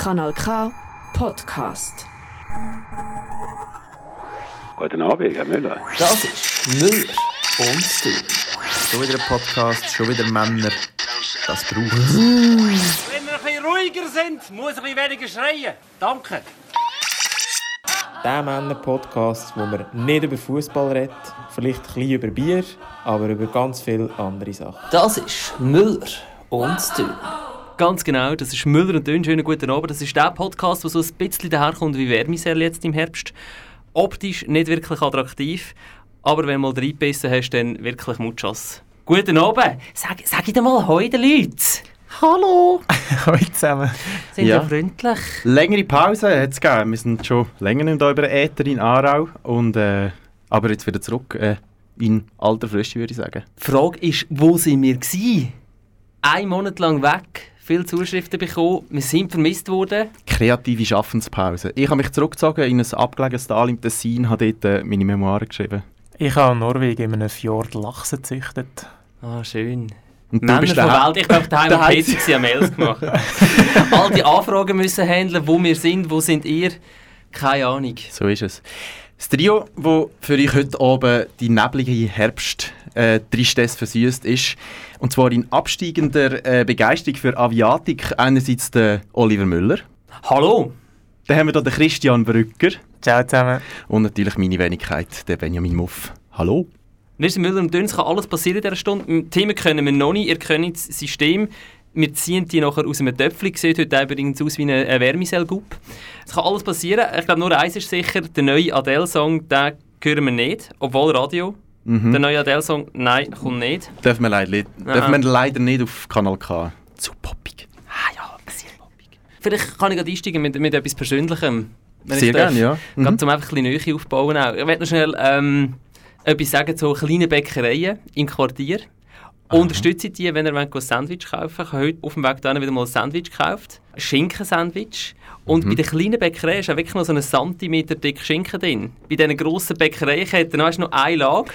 Kanal K Podcast. Guten Abend, Herr Müller. Das ist Müller und Stil. Schon wieder ein Podcast, schon wieder Männer. Das braucht es. Wenn wir ein bisschen ruhiger sind, muss ein bisschen weniger schreien. Danke. Der Männer-Podcast, wo man nicht über Fußball redet, vielleicht ein bisschen über Bier, aber über ganz viele andere Sachen. Das ist Müller und Stil. Ganz genau, das ist Müller und Dünn. Schönen guten Abend. Das ist der Podcast, der so ein bisschen daherkommt wie Wärmisel jetzt im Herbst. Optisch nicht wirklich attraktiv, aber wenn du mal reingebissen hast, dann wirklich Muchas. Guten Abend. Sag, sag ich dir mal heute, Leute. Hallo. Hallo zusammen. Sind ja. Ja. freundlich. Längere Pause hat es gegeben. Wir sind schon länger nicht über den Äther in Aarau. Und, äh, aber jetzt wieder zurück äh, in alter Frische, würde ich sagen. Die Frage ist, wo sind wir gewesen? Ein Monat lang weg, viele Zuschriften bekommen, wir sind vermisst worden. Kreative Schaffenspause. Ich habe mich zurückgezogen in ein abgelegenes Tal im Tessin, habe dort äh, meine Memoiren geschrieben. Ich habe in Norwegen in einem Fjord Lachse gezüchtet. Ah, schön. Und Männer von Welt, ich glaube, daheim am PC haben Mails gemacht. All die Anfragen müssen handeln, wo wir sind, wo sind ihr? Keine Ahnung. So ist es. Das Trio, das für euch heute oben die neblige Herbst äh, Tristesse versüßt ist, und zwar in absteigender äh, Begeisterung für Aviatik, einerseits der Oliver Müller, Hallo? dann haben wir hier den Christian Brücker Ciao zusammen. und natürlich meine Wenigkeit, der Benjamin Muff. Hallo. Wir sind Müller und Dünn, es kann alles passieren in dieser Stunde. Im Themen können wir noch nicht, ihr kennt das System. Wir ziehen die nachher aus einem Töpfchen, sieht heute übrigens aus wie eine, eine Wärmesellgub. Es kann alles passieren. Ich glaube, nur eins ist sicher, der neue Adele-Song, den hören wir nicht, obwohl Radio. Mhm. Der neue Adele-Song, nein, kommt nicht. Dürfen wir, leider, dürfen wir leider nicht auf Kanal K. Zu poppig. Ah ja, sehr poppig. Vielleicht kann ich gerade einsteigen mit, mit etwas Persönlichem. Sehr gerne, ja. Mhm. Gerade um einfach ein bisschen Nähe aufzubauen. Auch. Ich möchte noch schnell ähm, etwas sagen zu kleinen Bäckereien im Quartier. Unterstützt die, wenn ihr ein Sandwich kaufen wollt. Ich habe heute auf dem Weg dahin wieder mal ein Sandwich gekauft. Ein Schinkensandwich. Und Mhm. bei den kleinen Bäckereien ist auch wirklich noch so einen Zentimeter dick Schinken drin. Bei diesen grossen Bäckereiketten hast du noch eine Lage.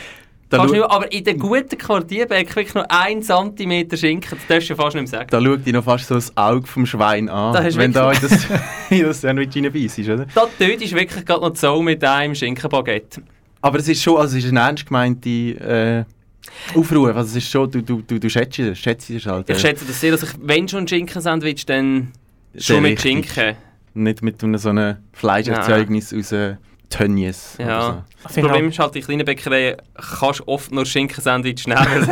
Da Kannst du, aber in den guten Quartierbäcken wirklich noch ein Zentimeter Schinken. Das darfst du fast nicht mehr sagen. Da schaut dich noch fast so das Auge vom Schwein an, Da du wenn du da in das, in das Sandwich reinbeißt, oder? Da dort ist wirklich gerade noch Zoll mit einem Schinkenbaguette. Aber es ist schon, also es ist eine ernst gemeinte äh, Aufruhr. Also es ist schon, du, du, du, du schätzt, es- schätzt es halt. Ich äh, schätze das sehr, dass ich, wenn schon ein Schinkensandwich, dann Sehr schon mit richtig. Schinken. Nicht mit einem so einem Fleischerzeugnis aus äh, Tönnies. Ja. so. Das Problem ist halt, in kleinen Bäckereien kannst du oft nur Schinkensandwich nehmen,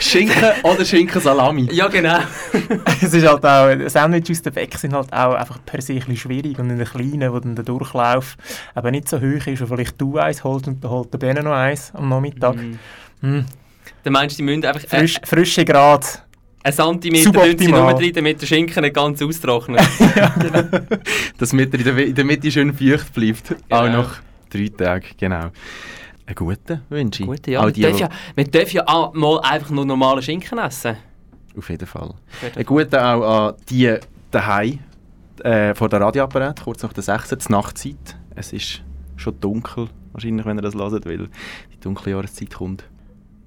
Schinken oder Schinken-Salami. Ja, genau. es ist halt auch, Sandwiches aus der Bäck sind halt auch einfach per se ein bisschen schwierig und in den kleinen, wo dann der Durchlauf eben nicht so hoch ist und vielleicht du eins holst und dann holt der Bene noch eins am Nachmittag. Mm. Dann meinst du, die müssen einfach äh, Frisch, frische Grad. Einen Zentimeter dünn sein, nur drin, damit der Schinken nicht ganz austrocknet. Dass mit in der, in der Mitte schön feucht bleibt. Auch Genau. noch drei Tage, genau. Einen guten wünsche ich. Gut, ja. Auch dürfen die- ja, wir dürfen ja auch mal einfach nur normalen Schinken essen. Auf jeden Fall. Auf jeden Ein guter auch an die daheim äh, vor der Radioapparat, kurz nach der 6. Uhr, die Nachtzeit. Es ist schon dunkel, wahrscheinlich, wenn ihr das hört, weil die dunkle Jahreszeit kommt.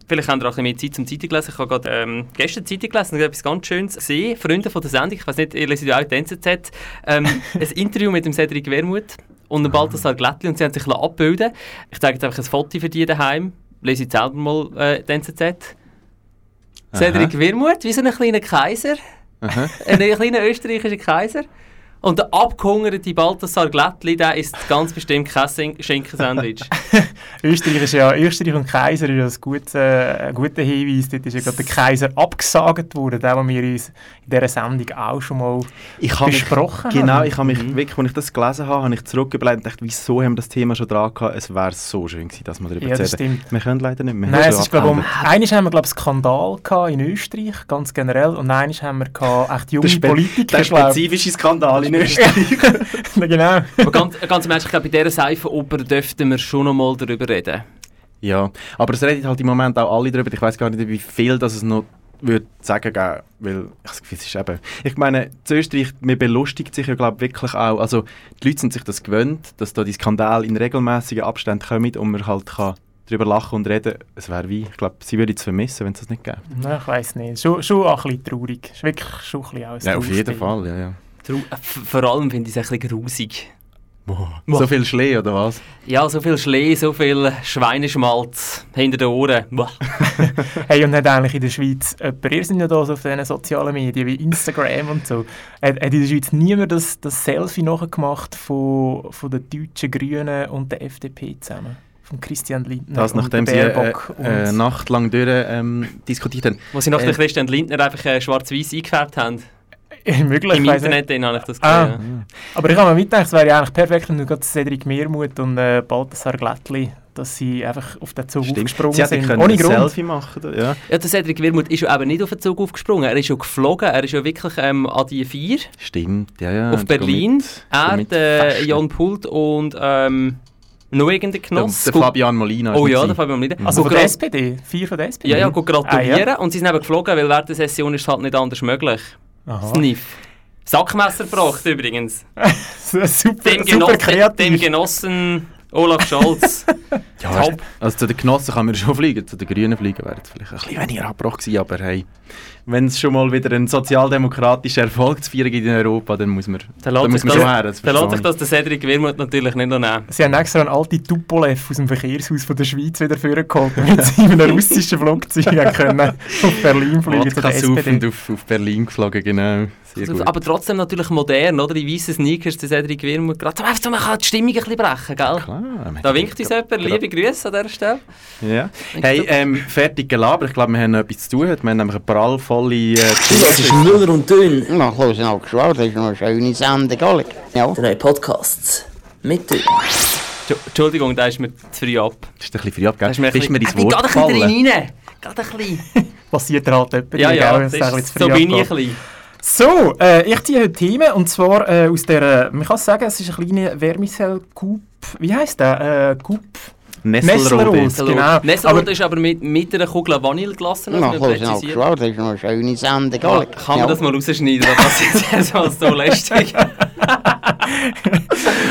Vielleicht habt ihr auch ein bisschen mehr Zeit zum Zeitung lesen. Ich habe gerade ähm, gestern Zeitung gelesen und etwas ganz Schönes gesehen. Freunde von der Sendung, ich weiß nicht, ihr lest ja auch die NZZ, ähm, ein Interview mit dem Cedric Wermuth und dem Balthasar Glättli und sie haben sich abbilden Ich zeige jetzt einfach ein Foto für die daheim. Lese ich selber mal äh, die NZZ. Cedric Wermuth, wie so ein kleiner Kaiser. Aha. Ein kleiner österreichischer Kaiser. Und der abgehungerte Balthasar Glättli, der ist ganz bestimmt kein Schinkensandwich. Österreich, ist ja, Österreich und Kaiser ist ja ein guter, ein guter Hinweis. Dort ist ja gerade der Kaiser abgesagt worden, der, den wir uns in dieser Sendung auch schon mal Ich habe mich, besprochen genau, haben. ich habe mich wirklich, als ich das gelesen habe, habe ich zurückgebleibt und dachte, wieso haben wir das Thema schon dran gehabt? Es wäre so schön gewesen, dass wir darüber Ja, das stimmt. Wir können leider nicht mehr. Nein, es ist, glaube um, einmal haben wir glaube Skandal gehabt in Österreich, ganz generell, und einmal haben wir gehabt, echt junge Politiker, Der spezifische Skandal in Österreich. genau. Aber ganz, ganz im Ernst, ich glaube, bei dieser Seifenoper dürften wir schon noch mal darüber reden. Ja, aber es reden halt im Moment auch alle darüber. Ich weiß gar nicht, wie viel das es noch würde sagen geben, weil ich das Gefühl, es ist eben... Ich meine, zu Österreich, man belustigt sich ja glaube wirklich auch, also die Leute sind sich das gewöhnt, dass da die Skandale in regelmäßigen Abständen kommen und man halt kann darüber lachen und reden. Es wäre wie, ich glaube, sie würde es vermissen, wenn es das nicht gäbe. Nein, ich weiß nicht. Schon, schon auch ein bisschen traurig. Es ist wirklich schon ein bisschen alles Ja, auf jeden. Fall, ja, ja. Vor allem finde ich es ein bisschen grusig. Boah. So viel Schlee, oder was? Ja, so viel Schlee, so viel Schweineschmalz hinter den Ohren. Boah. Hey, und hat eigentlich in der Schweiz jemand, ihr seid ja da so auf diesen sozialen Medien wie Instagram und so, hat, hat in der Schweiz niemand das, das Selfie nachgemacht von, von den deutschen Grünen und der FDP zusammen? Von Christian Lindner Das, und nachdem sie äh, äh, und- Nacht lang durch ähm, diskutiert haben. Wo sie nach Äh, Christian Lindner einfach äh, schwarz-weiß eingefärbt haben. Möglich, Im. Internet dann habe ich das Ah. gesehen. Aber ich habe mir mitgedacht, es wäre ja eigentlich perfekt, wenn du gerade Cedric Meermuth und äh, Balthasar Glättli, dass sie einfach auf den Zug Stimmt. aufgesprungen Sie hätten sind. können Ohne ein Grund. Selfie machen. Ja. Ja, der Cedric Wirmuth ist ja eben nicht auf den Zug aufgesprungen, er ist ja geflogen, er ist ja wirklich ähm, an die vier Stimmt, ja, ja. auf Berlin. mit- er, mit der. Jan Pult und ähm, noch irgendein Der, Genoss. der Fabian Molina. Oh ja, mit der. Fabian Molina. Also Go von der gra- SPD? Vier von der SPD? Ja, ja, go gratulieren. Ah, ja. Und sie sind eben geflogen, weil während der Session ist es halt nicht anders möglich. Aha. Sniff. Sackmesser gebracht übrigens. super, Dem, super Genoss, dem kreativ. Genossen Olaf Scholz. Ja, Top. also zu den Genossen kann man schon fliegen, zu den Grünen fliegen wäre es vielleicht ein bisschen weniger Abbruch gewesen, aber hey, wenn es schon mal wieder einen sozialdemokratischen Erfolg zu feiern gibt in Europa, dann muss man, Dann dann muss man das, schon her. Das dann lässt sich das der Cedric Wirmuth natürlich nicht noch nehmen. Sie haben extra einen alten Tupolev aus dem Verkehrshaus von der Schweiz wieder vorgeholt, damit sie in einem russischen Flugzeug können auf Berlin fliegen Wodka saufend auf, auf Berlin geflogen, genau. Gut. Aber trotzdem natürlich modern, oder? Die weißen Sneakers, der Cedric Wirmuth. Gerade so, man kann die Stimmung ein bisschen brechen, gell? Klar, man Da winkt uns grad- jemand. Liebe Grüße an dieser Stelle. Ja. Hey, ähm, fertig gelabert. Ich glaube, wir haben noch etwas zu tun. heute. Wir haben nämlich eine prallvolle äh, Das ist Müller und Dünn. Na, los nou geschwouwd, dat is nog een schöne Sendung, Alec. Ja. Drei Podcasts. Mit Dünn. Tschu- Entschuldigung, da ist mir zu früh ab. Das ist ein bisschen früh abgegeben. Da ist mir ein Bist mir Äh, Wort Geht ein bisschen gefallen? rein. Geht ein bisschen. Passiert er halt etwa Ja, gell, ja, das ist, so bin ich ein bisschen. So, äh, ich ziehe heute Themen und zwar äh, aus der, man kann sagen, es ist eine kleine Vermicell Coupe, wie heisst der? Äh, Coupe Nesselrode. Nesselrode. Genau. Nesselrode ist aber mit, mit einer Kugel Vanille gelassen. Na, muss man los nou präzisieren. geschwouwd, dat is nog een schöne Sendung, Ja. Kann man das mal rausschneiden? Das passiert jetzt mal so lästig.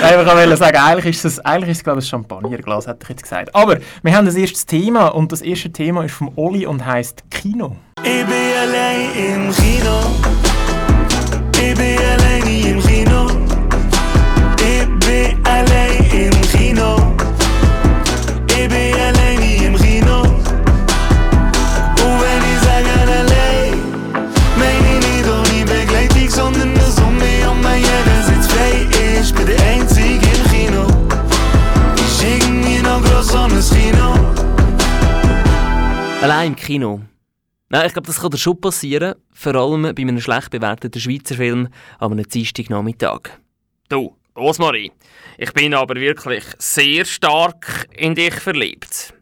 Nein, ich wollte sagen, eigentlich ist es, eigentlich ist es glaube ich, ein Champagnerglas, hätte ich jetzt gesagt. Aber wir haben das erste Thema und das erste Thema ist vom Oli und heißt Kino. Ik ben alleen in Gino. Ik ben alleen niet Allein im Kino. Nein, ich glaube, das kann dir schon passieren, vor allem bei einem schlecht bewerteten Schweizer Film an einem Dienstagnachmittag. Du, Rosmarie, ich bin aber wirklich sehr stark in dich verliebt.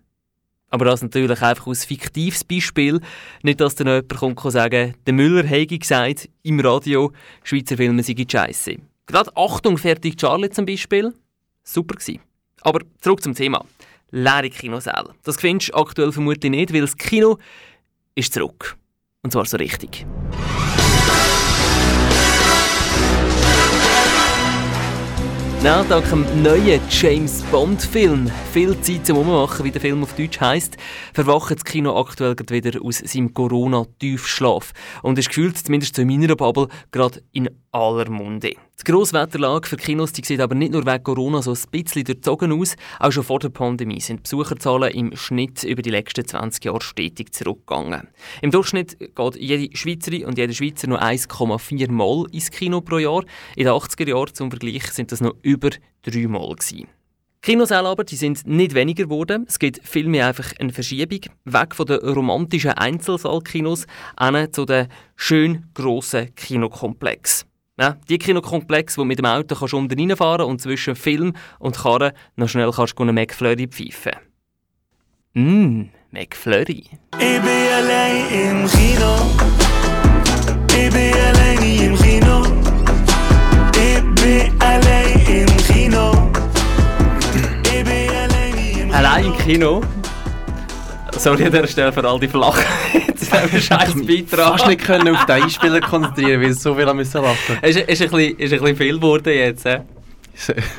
Aber das natürlich einfach aus fiktives Beispiel. Nicht, dass dann jemand kommt und sagen, der Müller hätte gesagt im Radio, Schweizer Filme seien scheiße. Gerade Achtung, fertig Charlie zum Beispiel. Super gewesen. Aber zurück zum Thema. Leere Kinosäle. Das findest du aktuell vermutlich nicht, weil das Kino ist zurück. Und zwar so richtig. Na, dank dem neuen James Bond-Film, viel Zeit zum Ummachen, wie der Film auf Deutsch heisst, verwacht das Kino aktuell gerade wieder aus seinem Corona-Tiefschlaf und ist gefühlt, zumindest zu meiner Bubble, gerade in aller Munde. Die Grosswetterlage für Kinos die sieht aber nicht nur wegen Corona so ein bisschen durchzogen aus, auch schon vor der Pandemie sind die Besucherzahlen im Schnitt über die letzten 20 Jahre stetig zurückgegangen. Im Durchschnitt geht jede Schweizerin und jeder Schweizer nur 1,4 Mal ins Kino pro Jahr. In den 80er Jahren zum Vergleich sind das noch über 3 Mal gewesen. Kinosäle aber, die sind nicht weniger geworden. Es gibt vielmehr einfach eine Verschiebung weg von den romantischen Einzelsaalkinos hin zu den schön grossen Kinokomplex. Ja, die Kinokomplex, wo mit dem Auto kannst unten reinfahren und zwischen Film und Karre noch schnell kannst du einen McFlurry pfeifen. Mmm, McFlurry. Ik ben alleen in Gino. Ik ben alleen niet in Gino. Ik ben alleen in Gino. Ik ben alleen niet in Allein im Kino. Sorry an dieser Stelle für all die Flachen. Wir scheiß Beitrag. Fast nicht können auf den Einspieler konzentrieren, weil so viel haben müssen lachen. Ist, ist, ein bisschen, ist ein bisschen viel geworden jetzt. He?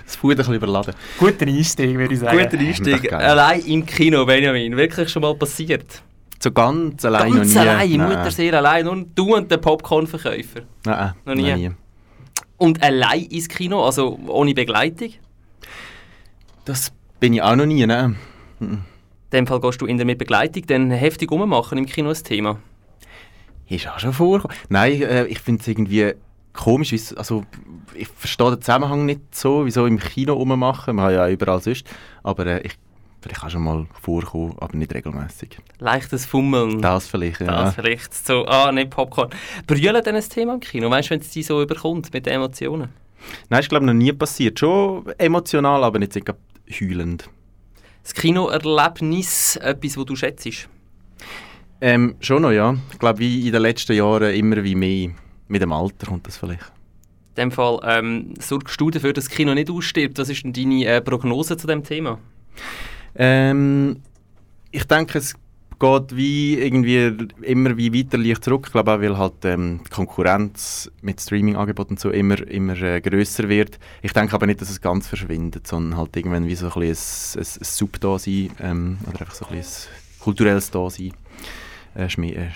Das Food ein bisschen überladen. Guter Einstieg, würde ich sagen. Guter Einstieg. Allein im Kino, Benjamin. Wirklich schon mal passiert. So ganz allein Ganz noch nie. allein, Nein. Mutter sehr allein. Nur du und der Popcorn-Verkäufer. Nein, Noch nie. noch nie. Und allein ins Kino, also ohne Begleitung? Das bin ich auch noch nie, ne? In dem Fall gehst du in der mit Begleitung dann heftig rummachen im Kino das Thema. Ist auch schon vorgekommen. Nein, äh, ich finde es irgendwie komisch. Also, ich verstehe den Zusammenhang nicht so, wieso im Kino rummachen. Man hat ja überall sonst. Aber äh, ich, vielleicht auch schon mal vorkommen, aber nicht regelmäßig. Leichtes Fummeln. Das vielleicht, ja. Das vielleicht so, ah, nicht Popcorn. Brüllen denn ein Thema im Kino? Weißt du, wenn es dich so überkommt mit den Emotionen? Nein, ist glaube ich noch nie passiert. Schon emotional, aber nicht heulend. Das Kinoerlebnis, etwas, das du schätzt? Ähm, schon noch, ja. Ich glaube, wie in den letzten Jahren immer wie mehr. Mit dem Alter kommt das vielleicht. In dem Fall ähm, sorgst du dafür, dass das Kino nicht ausstirbt. Was ist denn deine äh, Prognose zu dem Thema? Ähm, ich denke, es geht wie irgendwie immer wie weiter leicht zurück. Ich glaube auch, weil halt ähm, die Konkurrenz mit Streaming-Angeboten so immer, immer äh, grösser wird. Ich denke aber nicht, dass es ganz verschwindet, sondern halt irgendwann wie so ein, bisschen ein, ein, ein Sub-Dasein ähm, oder einfach so ein, bisschen ein kulturelles Dasein äh, äh,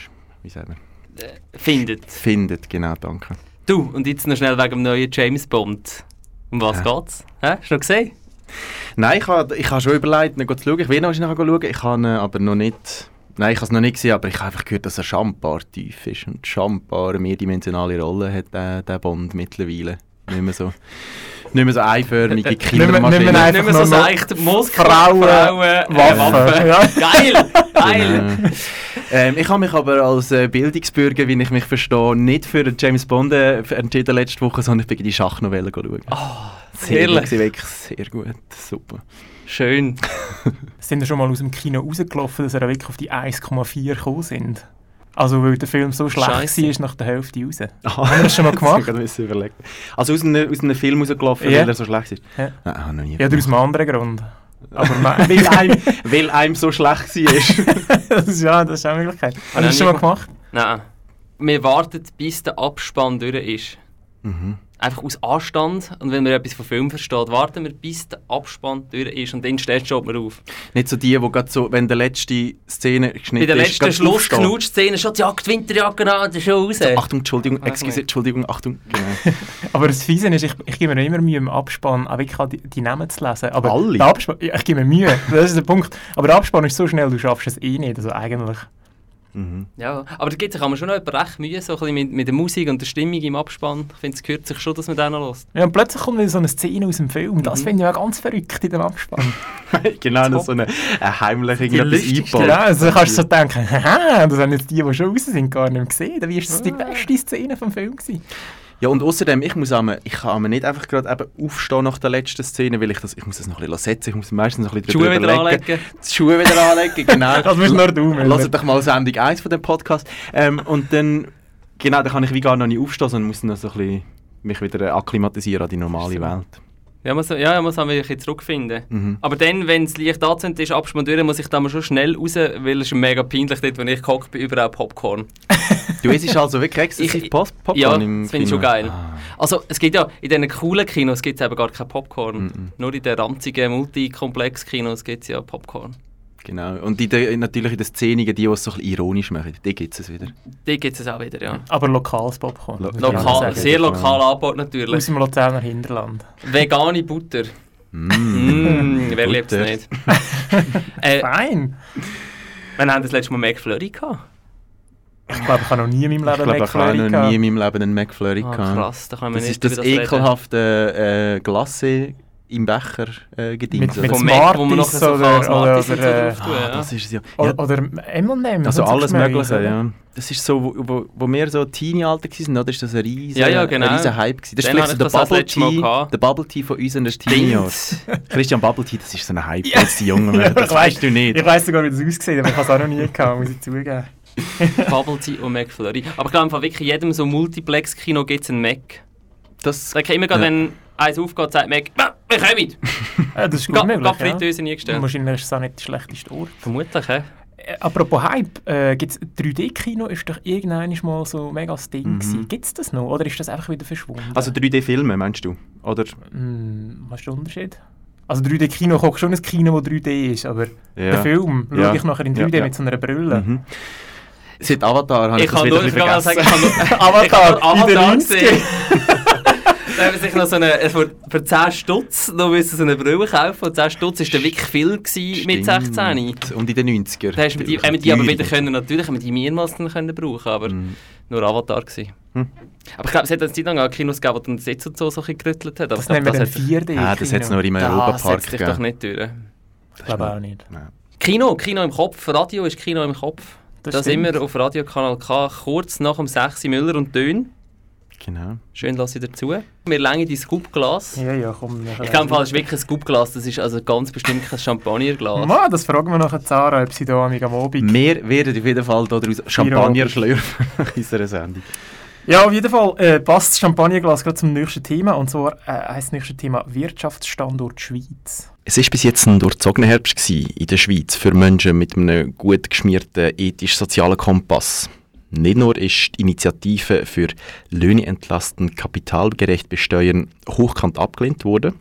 wie sagen wir? Findet. findet. Genau, danke. Du, und jetzt noch schnell wegen dem neuen James Bond. Um was Ja. geht's? Hä? Hast du noch gesehen? Nein, ich habe ich ha schon überlegt, ihn zu schauen. Ich will noch nachher schauen. Ich habe ihn aber noch nicht... Nein, ich habe es noch nicht gesehen, aber ich habe einfach gehört, dass er schambar tief ist. Und schambar eine mehrdimensionale Rolle hat der, der Bond mittlerweile. Nicht mehr so, nicht mehr so einförmige Nicht mehr- Kindermaschine. nicht mehr Nicht mehr so seicht, Muskeln, Frauen, äh, Waffen. Waffen. Ja. Geil! Geil! Genau. ähm, ich habe mich aber als äh, Bildungsbürger, wie ich mich verstehe, nicht für James Bond äh, entschieden letzte Woche, sondern ich bin die Schachnovelle schauen. Oh, sehr herrlich. gut, gewesen, wirklich sehr gut, super. Schön. Sind wir schon mal aus dem Kino rausgelaufen, dass er wirklich auf die 1,4 gekommen sind? Also weil der Film so schlecht Scheisse. war, ist nach der Hälfte raus. Aha. Haben wir das schon mal Das gemacht? hab ich überlegen. Also aus einem, aus einem Film rausgelaufen, Ja. weil er so schlecht ist? Ja. Nein, habe noch nie Ja, oder aus einem anderen Grund. Aber weil, einem, weil einem so schlecht war. das ist, ja, das ist eine Möglichkeit. Hast du das schon mal gemacht? Nein. Wir warten, bis der Abspann durch ist. mhm. Einfach aus Anstand. Und wenn man etwas von Film versteht, warten wir, bis der Abspann durch ist. Und dann steht mal auf. Nicht so die, die gerade so, wenn die letzte Szene Bei geschnitten der ist, letzten gerade aufstehen. Schlussknutschszene schon die die Winterjacke an, das ist schon raus. So, Achtung, Entschuldigung, excuse. Entschuldigung, Achtung. Genau. Aber das Fiese ist, ich, ich gebe mir immer Mühe im Abspann, auch wirklich auch die, die Namen zu lesen. Aber Alle? Der Abspann, ich gebe mir Mühe, das ist der Punkt. Aber der Abspann ist so schnell, du schaffst es eh nicht. Also eigentlich. Mhm. Ja, aber da gibt sich aber schon noch recht Mühe, so ein bisschen mit, mit der Musik und der Stimmung im Abspann. Ich finde, es gehört sich schon, dass man den noch hört. Ja, und plötzlich kommt wieder so eine Szene aus dem Film. Das Mhm. finde ich auch ganz verrückt in dem Abspann. genau, noch so eine, eine heimlich irgendetwas. Ja, also kannst du so denken, haha, das haben jetzt die, die schon raus sind, gar nicht mehr gesehen. Wie ist das die beste Szene vom Film gewesen? Ja, und außerdem, ich muss einmal, ich kann einmal nicht einfach gerade eben aufstehen nach der letzten Szene, weil ich das, ich muss das noch ein bisschen setzen, ich muss meistens noch ein Die bisschen Schuhe drüber wieder anlegen. Die Schuhe wieder anlegen, genau. Das bist nur du. Lasst doch mal Sendung 1 von dem Podcast. Ähm, und dann, genau, dann kann ich wie gar noch nicht aufstehen, sondern muss dann so ein bisschen mich wieder akklimatisieren an die normale Welt. Ja, muss, ja, ja, muss man wieder zurückfinden. Mhm. Aber dann, wenn es leicht angezündet ist, durch, muss ich da mal schon schnell raus, weil es ist mega peinlich dort, wenn ich gehockt bin, überall Popcorn. Du isst also wirklich exzessiv Ich- Pop Popcorn ja, im das finde ich schon geil. Ah. Also, es gibt ja, in diesen coolen Kinos gibt es eben gar kein Popcorn. Mhm. Nur in den ranzigen Multikomplex-Kinos gibt es ja Popcorn. Genau. Und in der, natürlich in den Szenigen, die, die es so ein bisschen ironisch machen, die gibt es wieder. Die gibt es auch wieder, ja. Aber lokales Popcorn. Lo- Lokal, sehr lokal angebaut natürlich. Aus dem Luzerner Hinterland. Vegane Butter. Mm. Mm, wer liebt es nicht? äh, Fein. wir haben das letzte Mal McFlurry gehabt. Ich glaube, ich habe noch nie in meinem Leben Ich glaube, ich McFlurry habe noch nie in meinem Leben einen McFlurry Ah, gehabt. krass, da kann man Das nicht ist das reden. ekelhafte äh, Glacé im Becher äh, gedings. Mit- mit Mac, wo man Smarties nachher so oder- Smarties oder- oder, drauf tun, Ah, ja. das ist ja. Ja Oder M&M's. also alles Mögliche, ja. Das ist so, wo, wo, wo wir so Teenie-Alter waren, oder? Ist das ein riesen, Ja, ja, genau. ein riesen Hype gewesen. Das ist vielleicht so der das das Bubble Tea, der Bubble Tea von unseren Teenie-Jahren. Christian Bubble Tea, das ist so ein Hype, jetzt die Jungen, das Ich weißt du nicht. Ich weiss sogar, wie das aussieht, aber ich habe es auch noch nie gehabt, muss ich zugeben. Bubble Tea und McFlurry. Aber ich glaube, von wirklich jedem so Multiplex-Kino gibt es einen Mac. Das, Da kann immer gerade, Ja. wenn eins aufgeht, sagt Mac, «Ah, wir kommen! Ja, das ist gut Ga- möglich, Ga ja. Nie gestellt. Wahrscheinlich ist es auch nicht der schlechteste Ort. Vermutlich, hä? Äh, apropos Hype, äh, gibt's 3D-Kino ist doch irgendwann mal so mega das Ding mhm. Gibt es das noch oder ist das einfach wieder verschwunden? also 3D-Filme, meinst du? Oder? Hm, was ist der Unterschied? Also 3D-Kino guckst schon ein Kino, wo 3D ist, aber Ja. der Film schaue Ja. ich nachher in Ja, 3D ja. mit so einer Brille. Mhm. Seit Avatar habe ich, Ich das kann wieder nur ein ich bisschen kann mal sagen, vergessen. ich habe nur- ich habe nur Avatar, in den Avatar 90 gesehen. Dann haben wir sich noch so eine, äh, für, für 10 Stutz noch müssen so eine Brille kaufen. Und 10 Stutz war dann wirklich viel gewesen mit 16. Und in den 90er. Da hast die, haben wir die aber wieder können, natürlich haben wir die mehrmals dann können brauchen, aber nur Avatar gewesen. Hm. Aber ich glaube, es hat eine Zeit lang auch Kinos gegeben, wo dann das Sitz und so, so gerüttelt hat. Aber Das ich glaube, nehmen wir das hat 4D. Ah, das hat es nur im das Europapark setzt dich doch gegeben. nicht durch. Ich glaube auch nicht. Kino, Kino im Kopf, Radio ist Kino im Kopf. Das da sind wir auf Radiokanal K, kurz nach dem 6 Müller und Dön. Genau. Schön lasse ich dazu. Wir längen die Scoopglas. Ja, ja, komm. Ich glaube, das ist wirklich ein Scoopglas, das ist also ganz bestimmt kein Champagnerglas. Ma, das fragen wir nachher Zara, ob sie da am Abend... Wir werden auf jeden Fall daraus Champagner schlürfen in unserer Sendung. Ja, auf jeden Fall äh, passt das Champagnerglas gerade zum nächsten Thema. Und zwar äh, heisst das nächste Thema Wirtschaftsstandort Schweiz. Es war bis jetzt ein durchzogener Herbst gewesen in der Schweiz für Menschen mit einem gut geschmierten ethisch-sozialen Kompass. Nicht nur ist die Initiative für Löhne entlasten, kapitalgerecht besteuern hochkant abgelehnt worden.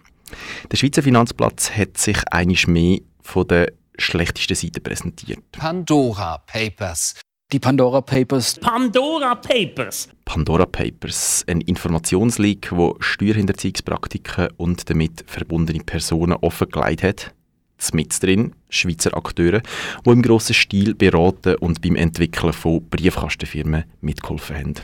Der Schweizer Finanzplatz hat sich einisch mehr von der schlechtesten Seite präsentiert. Pandora Papers. Die Pandora Papers. Pandora Papers. Pandora Papers, ein Informationsleak, wo Steuerhinterziehungspraktiken und damit verbundene Personen offengelegt hat. Mit drin Schweizer Akteure, die im grossen Stil beraten und beim Entwickeln von Briefkastenfirmen mitgeholfen haben.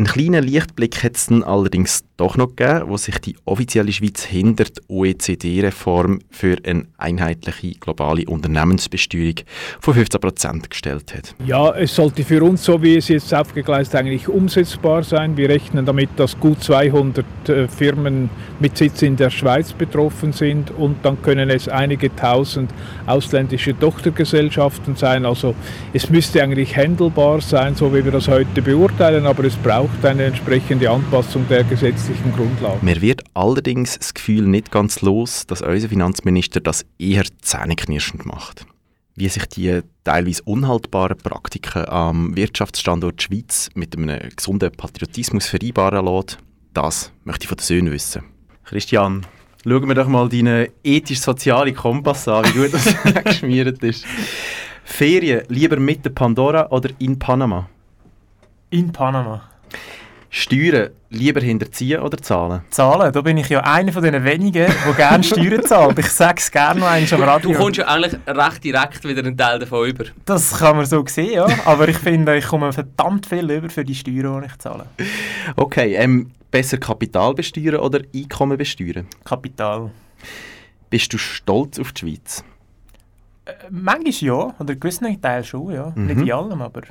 Einen kleinen Lichtblick hat es allerdings doch noch gegeben, wo sich die offizielle Schweiz hinter die OECD-Reform für eine einheitliche globale Unternehmensbesteuerung von 15% gestellt hat. Ja, es sollte für uns, so wie es jetzt aufgegleist, eigentlich umsetzbar sein. Wir rechnen damit, dass gut 200 äh, Firmen mit Sitz in der Schweiz betroffen sind und dann können es einige tausend ausländische Tochtergesellschaften sein. Also es müsste eigentlich handelbar sein, so wie wir das heute beurteilen, aber es braucht eine entsprechende Anpassung der gesetzlichen Grundlagen. Mir wird allerdings das Gefühl nicht ganz los, dass unser Finanzminister das eher zähneknirschend macht. Wie sich die teilweise unhaltbaren Praktiken am Wirtschaftsstandort Schweiz mit einem gesunden Patriotismus vereinbaren lässt, das möchte ich von den Söhnen wissen. Christian, schauen wir doch mal deinen ethisch-sozialen Kompass an, wie gut das geschmiert ist. Ferien lieber mit der Pandora oder in Panama? In Panama. Steuern lieber hinterziehen oder zahlen? Zahlen, da bin ich ja einer von den wenigen, der gerne Steuern zahlt. Ich sage es gerne noch einmal am Radio. Du kommst ja eigentlich recht direkt wieder einen Teil davon über. Das kann man so sehen, ja. Aber ich finde, ich komme verdammt viel über für die Steuern, die ich zahle. Okay, ähm, besser Kapital besteuern oder Einkommen besteuern? Kapital. Bist du stolz auf die Schweiz? Äh, manchmal ja, oder gewissen Teilen schon, ja. Mhm. Nicht in allem, aber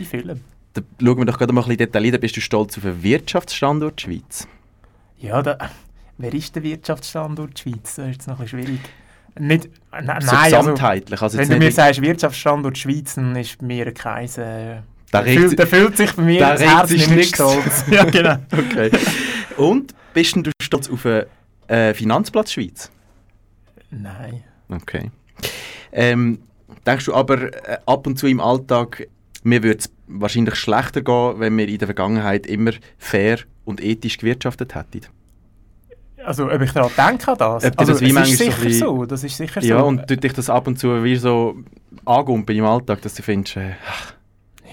in vielen. Da schauen wir doch gerade mal ein bisschen detaillierter. Bist du stolz auf den Wirtschaftsstandort Schweiz? Ja, da, wer ist der Wirtschaftsstandort Schweiz? Das ist jetzt noch ein bisschen schwierig. Nicht, na, So nein, gesamtheitlich, also wenn jetzt du mir nicht- sagst Wirtschaftsstandort Schweiz, dann ist mir kein... Äh, Da regt da fühlt sich bei mir da das Herz nicht nichts. stolz. ja, genau. okay. Und bist du stolz auf den äh, Finanzplatz Schweiz? Nein. Okay. Ähm, denkst du aber äh, ab und zu im Alltag, mir würde es wahrscheinlich schlechter gehen, wenn wir in der Vergangenheit immer fair und ethisch gewirtschaftet hätten? Also, ob ich daran denke, an das? Ob also, das wie manchmal ist so sicher ein bisschen- so, das ist sicher Ja, so. und tut dich das ab und zu wie so angumpen im Alltag, dass du findest, äh, ach,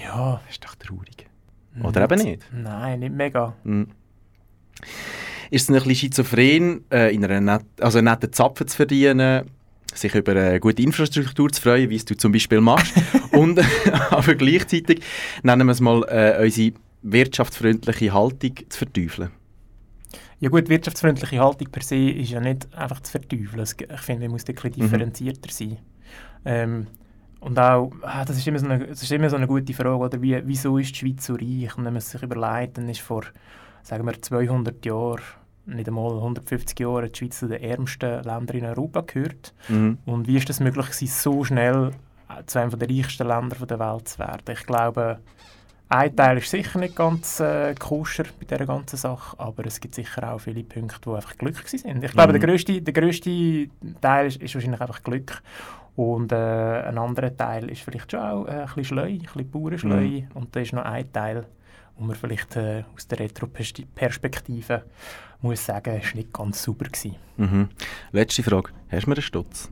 Ja. ist doch traurig. Oder eben nicht? Nein, nicht mega. Mhm. Ist es ein bisschen schizophren, äh, in einer net also einen netten Zapfen zu verdienen, sich über eine gute Infrastruktur zu freuen, wie es du zum Beispiel machst, und aber gleichzeitig, nennen wir es mal, äh, unsere wirtschaftsfreundliche Haltung zu verteufeln? Ja gut, wirtschaftsfreundliche Haltung per se ist ja nicht einfach zu verteufeln. Es- Ich finde, man muss ein bisschen Mhm. differenzierter sein. Ähm, und auch, ah, das ist, immer so eine, das ist immer so eine gute Frage, oder wie, wieso ist die Schweiz so reich? Und wenn man sich überlegt, dann ist vor, sagen wir, 200 Jahren, nicht einmal 150 Jahren, die Schweiz zu den ärmsten Ländern in Europa gehört. Mhm. Und wie ist das möglich gewesen, so schnell äh, zu einem der reichsten Länder der Welt zu werden? Ich glaube, ein Teil ist sicher nicht ganz äh, koscher bei dieser ganzen Sache, aber es gibt sicher auch viele Punkte, die einfach Glück sind. Ich glaube, Mhm. der, grösste, der grösste Teil ist, ist wahrscheinlich einfach Glück. Und äh, ein anderer Teil ist vielleicht schon auch äh, ein bisschen Schleu, ein bisschen Bauernschleu. Mhm. Und da ist noch ein Teil, wo man vielleicht äh, aus der Retro-Perspektive muss sagen, ist nicht ganz sauber gewesen. Mhm. Letzte Frage. Hast du mir einen Stutz?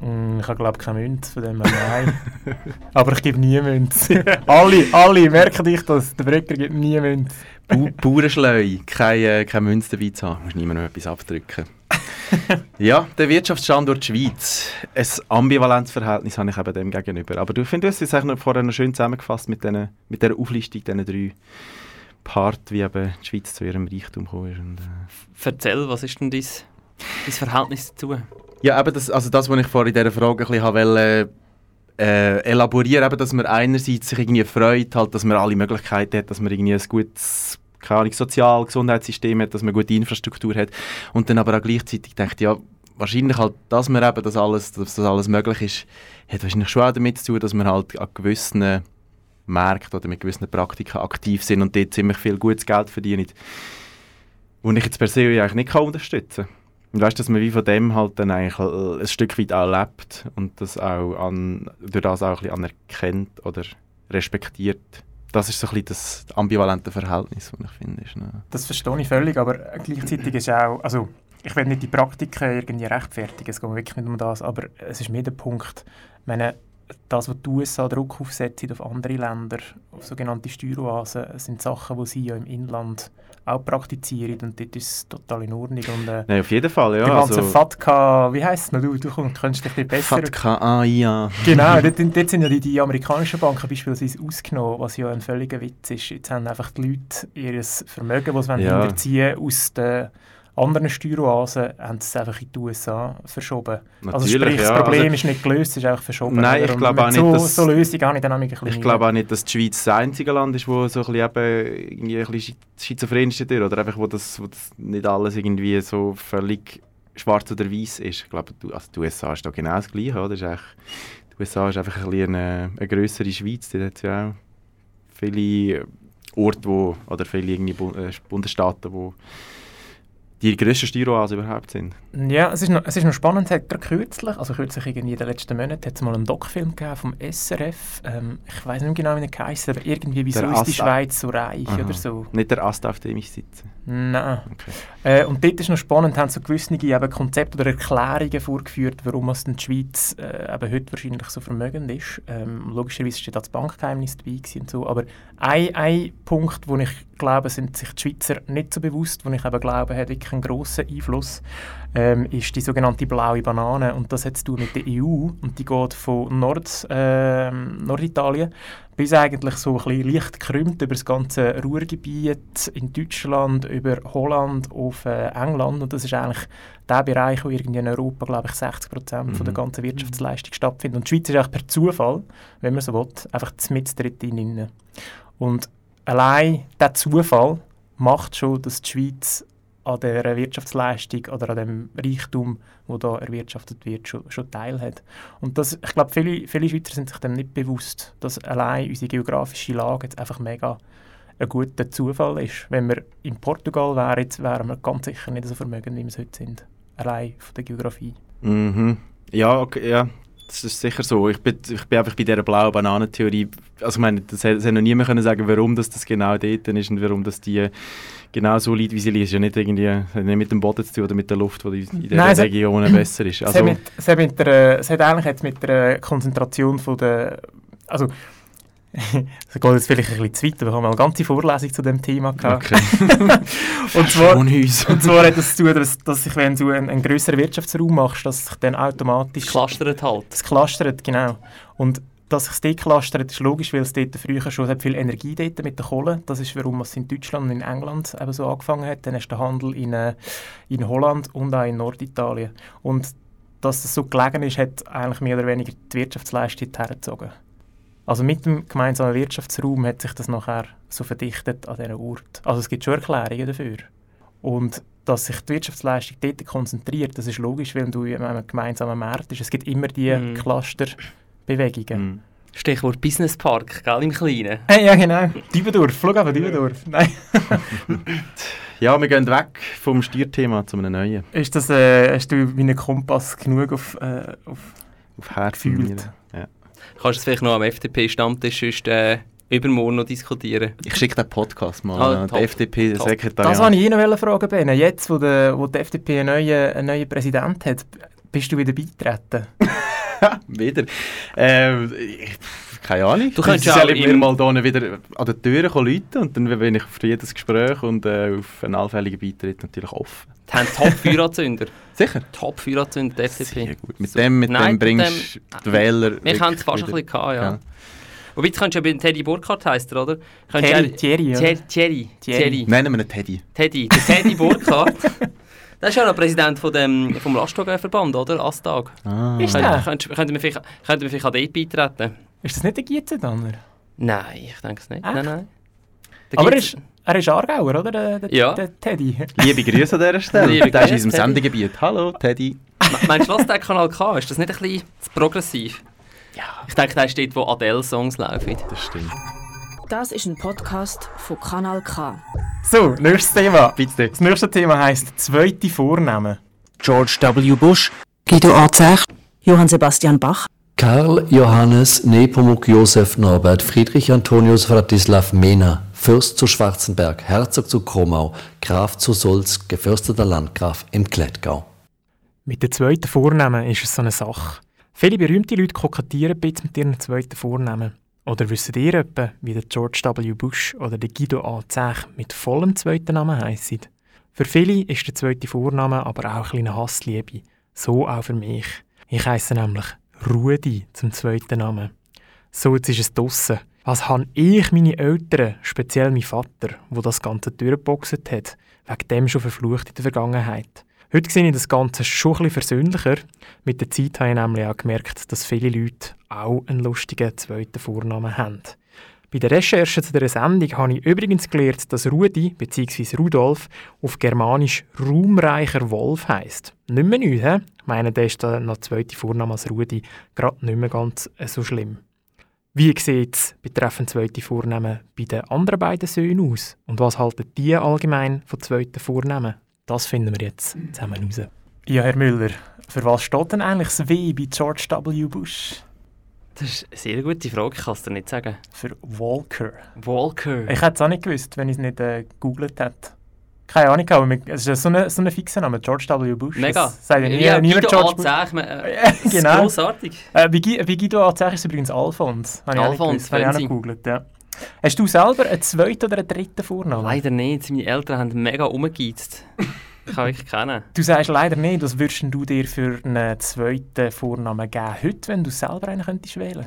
Mm, Ich habe glaube keine Münze von dem nein. Aber ich gebe nie Münze. alle, alle, merken dich das, der Brücker gibt nie Münze. Bauernschleu, keine, äh, keine Münze dabei zu haben. Musst niemand noch etwas abdrücken. ja, der Wirtschaftsstandort Schweiz. Ein Ambivalenzverhältnis habe ich eben dem gegenüber. Aber du findest, du hast es eigentlich vorher noch schön zusammengefasst mit, den, mit dieser Auflistung, diesen drei Part, wie eben die Schweiz zu ihrem Reichtum gekommen ist. Und, äh. Erzähl, was ist denn dein, dein Verhältnis dazu? Ja, eben das, also das, was ich vorhin in dieser Frage ein bisschen habe wollte, äh, elaborieren, eben, dass man einerseits sich irgendwie freut, halt, dass man alle Möglichkeiten hat, dass man irgendwie ein gutes keine Ahnung, Sozial-, Gesundheitssystem hat, dass man gute Infrastruktur hat und dann aber auch gleichzeitig denkt, ja, wahrscheinlich halt, dass man eben das alles, dass das alles möglich ist, hat wahrscheinlich schon auch damit zu tun, dass man halt an gewissen Märkten oder mit gewissen Praktiken aktiv sind und dort ziemlich viel gutes Geld verdienen, und ich jetzt per se eigentlich nicht kann unterstützen kann. Und weißt, dass man wie von dem halt dann eigentlich ein Stück weit auch lebt und das auch an, durch das auch ein bisschen anerkennt oder respektiert. Das ist so ein das ambivalente Verhältnis, das ich finde. Ist, ne? Das verstehe ich völlig, aber gleichzeitig ist auch, also ich will nicht die Praktiken irgendwie rechtfertigen, es geht wirklich nicht um das, aber es ist mir der Punkt, meine, das, was die USA Druck aufsetzen auf andere Länder, auf sogenannte Steueroasen, sind Sachen, die sie ja im Inland auch praktizieren und dort ist es total in Ordnung. Und, äh, Nein, auf jeden Fall, ja. Die ganze also, FATCA, wie heisst es noch? Du, du könntest dich ein bisschen besser... FATCA, ah ja. Genau, dort, dort sind ja die, die amerikanischen Banken beispielsweise ausgenommen, was ja ein völliger Witz ist. Jetzt haben einfach die Leute ihr Vermögen, das sie Ja. hinterziehen aus den anderen Steueroasen, haben sie es einfach in die USA verschoben. also Natürlich, sprich, das ja, Problem also- ist nicht gelöst, es ist einfach verschoben. Nein, ich glaube auch so, nicht, dass- So Lösungen habe ich dann auch ein bisschen Ich glaube auch nicht, dass die Schweiz das einzige Land ist, wo so ein bisschen, eben irgendwie ein bisschen schizophren ist oder einfach, wo das, wo das nicht alles irgendwie so völlig schwarz oder weiß ist. Ich glaube, du, also die USA ist da genau das Gleiche, oder? Ist eigentlich, die USA ist einfach ein bisschen eine, eine grössere Schweiz, die hat ja auch viele Orte, wo, oder viele irgendwie äh, Bundesstaaten, wo die grössten Steueroasen überhaupt sind. Ja, es ist noch, es ist noch spannend, hat kürzlich, also kürzlich irgendwie in den letzten Monaten, hat es mal einen Doc-Film gegeben vom SRF, ähm, ich weiß nicht genau, wie er geheißen aber irgendwie «Wieso Der ist die Schweiz so reich?» Aha. oder so. Nicht der Ast, auf dem ich sitze. Nein. Okay. Äh, und dort ist noch spannend, haben so gewisse eben Konzepte oder Erklärungen vorgeführt, warum es denn die Schweiz äh, eben heute wahrscheinlich so vermögend ist. Ähm, logischerweise steht auch das Bankgeheimnis dabei und so, aber ein, ein Punkt, wo ich glaube, sind sich die Schweizer nicht so bewusst, wo ich eben glaube, hat wirklich einen grossen Einfluss, ähm, ist die sogenannte blaue Banane und das hat zu tun mit der EU und die geht von Nord, ähm, Norditalien bis eigentlich so ein bisschen leicht gekrümmt über das ganze Ruhrgebiet in Deutschland, über Holland auf äh, England und das ist eigentlich der Bereich, wo irgendwie in Europa, glaube ich, 60 Prozent von der Mhm. ganzen Wirtschaftsleistung stattfindet. Und die Schweiz ist eigentlich per Zufall, wenn man so will, einfach mit drin. Und allein dieser Zufall macht schon, dass die Schweiz an der Wirtschaftsleistung oder an dem Reichtum, wo da erwirtschaftet wird, schon, schon teilhat. Und das, ich glaube, viele, viele Schweizer sind sich dem nicht bewusst, dass allein unsere geografische Lage jetzt einfach mega ein guter Zufall ist. Wenn wir in Portugal wären, wären wir ganz sicher nicht so vermögend, wie wir es heute sind. Allein von der Geografie. Mhm. Ja, okay, ja, das ist sicher so. Ich bin, ich bin einfach bei dieser blauen Bananentheorie. Also ich meine, das hätte noch niemand können sagen, warum das, das genau dort ist und warum das die genau so liegt, wie sie liegt. Es ist ja nicht irgendwie nicht mit dem Boden zu tun oder mit der Luft, die in diesen Nein, es hat- Regionen besser ist. Es, Also, hat mit, es, hat mit der, es hat eigentlich jetzt mit der Konzentration von der... Also, das geht jetzt vielleicht ein bisschen zu weit, aber wir haben mal eine ganze Vorlesung zu dem Thema gehabt. Okay. und, zwar, und zwar hat das zu tun, dass, dass sich, wenn du einen, einen grösseren Wirtschaftsraum machst, dass sich dann automatisch... Clustert halt. Das clustert, genau. Und dass sich das clustert, ist logisch, weil es dort früher schon hat viel Energie dort mit der Kohle. Das ist, warum es in Deutschland und in England eben so angefangen hat. Dann ist der Handel in, äh, in Holland und auch in Norditalien. Und dass das so gelegen ist, hat eigentlich mehr oder weniger die Wirtschaftsleistung hergezogen. Also mit dem gemeinsamen Wirtschaftsraum hat sich das nachher so verdichtet an diesem Ort. Also es gibt schon Erklärungen dafür. Und dass sich die Wirtschaftsleistung dort konzentriert, das ist logisch, weil du in einem gemeinsamen Markt bist. Es gibt immer die Mhm. Clusterbewegungen. Stichwort Businesspark, gell, im Kleinen. Hey, ja, genau. Dübendorf, Flughafen Dübendorf. Nein. ja, wir gehen weg vom Steuerthema zu einem neuen. Ist das, äh, hast du ein Kompass genug auf, äh, auf, auf Herz gefühlt? Kannst du es vielleicht noch am FDP-Stammtisch äh, übermorgen noch diskutieren? Ich schicke den Podcast mal Ah, an top. die FDP-Sekretariat. Das wollte ich Ihnen fragen, Ben. Jetzt, wo, der, wo die FDP einen neuen, einen neuen Präsident hat, bist du wieder beitreten? wieder. Ähm, ich, keine Ahnung. Du könntest Sie auch sollen mir im- mal da wieder an der Tür läuten und dann bin ich für jedes Gespräch und äh, auf einen allfälligen Beitritt natürlich offen. Die haben Top-Feueranzünder. Sicher? Top-Feueranzünder, der FDP. Sehr gut. Mit dem, mit Nein, dem bringst du die Wähler Wir haben es fast ein wieder- bisschen gehabt, ja. Ja. Wobei, du könntest ja bei Teddy Burkhardt heisst er, ja- oder? Thierry, Thierry, Thierry. Thierry. Nennen wir ihn Teddy. Teddy, der Teddy Burkhardt. Der ist ja noch Präsident von dem, vom Lastwagenverband, oder? Astag. Ah. Ist Könnte, der? könnte, könnte man vielleicht, könnte vielleicht an dort beitreten? Ist das nicht der Gietzendanner? Nein, ich denke es nicht. Echt? Nein, nein. Da Aber er gibt's- ist, er ist Aargauer, oder? Der, der, Ja. der Teddy. Liebe Grüße an dieser Stelle. Liebe der ist in unserem. Sendegebiet. Hallo, Teddy. Me- Meinst du, was der Kanal K? Ist das nicht ein bisschen zu progressiv? Ja. Ich denke, der steht, wo Adele-Songs laufen. Das stimmt. Das ist ein Podcast von Kanal K. So, nächstes Thema. Bitte. Das nächste Thema heisst «Zweite Vornamen». George W. Bush, Guido Arzech, Johann Sebastian Bach, Karl Johannes Nepomuk Josef Norbert Friedrich Antonius Vratislav Mena, Fürst zu Schwarzenberg, Herzog zu Kromau, Graf zu Solz, gefürsteter Landgraf im Klettgau. Mit dem zweiten Vornamen ist es so eine Sache. Viele berühmte Leute kokettieren ein bisschen mit ihren zweiten Vornamen. Oder wisst ihr etwa, wie der George W. Bush oder der Guido A. Zech mit vollem zweiten Namen heissen? Für viele ist der zweite Vorname aber auch eine Hassliebe. So auch für mich. Ich heiße nämlich Rudi zum zweiten Namen. So, jetzt ist es draussen. Was habe ich meine Eltern, speziell mein Vater, wo das Ganze durchgeboxt hat, wegen dem schon verflucht in der Vergangenheit? Heute sehe ich das Ganze schon bisschen versöhnlicher. Mit der Zeit habe ich nämlich auch gemerkt, dass viele Leute auch einen lustigen zweiten Vornamen haben. Bei der Recherche zu dieser Sendung habe ich übrigens gelernt, dass Rudi bzw. Rudolf auf Germanisch raumreicher Wolf heisst. Nicht mehr nichts, hä? Ich meine, der ist noch der zweite Vorname als Rudi gerade nicht mehr ganz äh, so schlimm. Wie sieht es betreffend zweite Vornamen bei den anderen beiden Söhnen aus? Und was halten die allgemein von zweiten Vornamen? Das finden wir jetzt zusammen raus. Ja, Herr Müller, für was steht denn eigentlich das W bei George W. Bush? Das ist eine sehr gute Frage, ich kann es dir nicht sagen. Für Walker. Walker. Ich hätte es auch nicht gewusst, wenn ich es nicht äh, gegoogelt hätte. Keine Ahnung, aber es ist so ein so eine fixer Name, George W. Bush. Mega. Das sagt ja nie, Ja, niemand George Bush. Äh, Ja, das ist genau. grossartig. Äh, bei, Gui- bei Guido Azech ist übrigens Alphons. Alphons, ich auch nicht gegoogelt, ja. Hast du selber einen zweiten oder einen dritten Vornamen? Leider nicht. Meine Eltern haben mega umgegeizt. Ich kann wirklich kennen. Du sagst leider nicht, was würdest du dir für einen zweiten Vornamen geben heute, wenn du selber einen könntest wählen?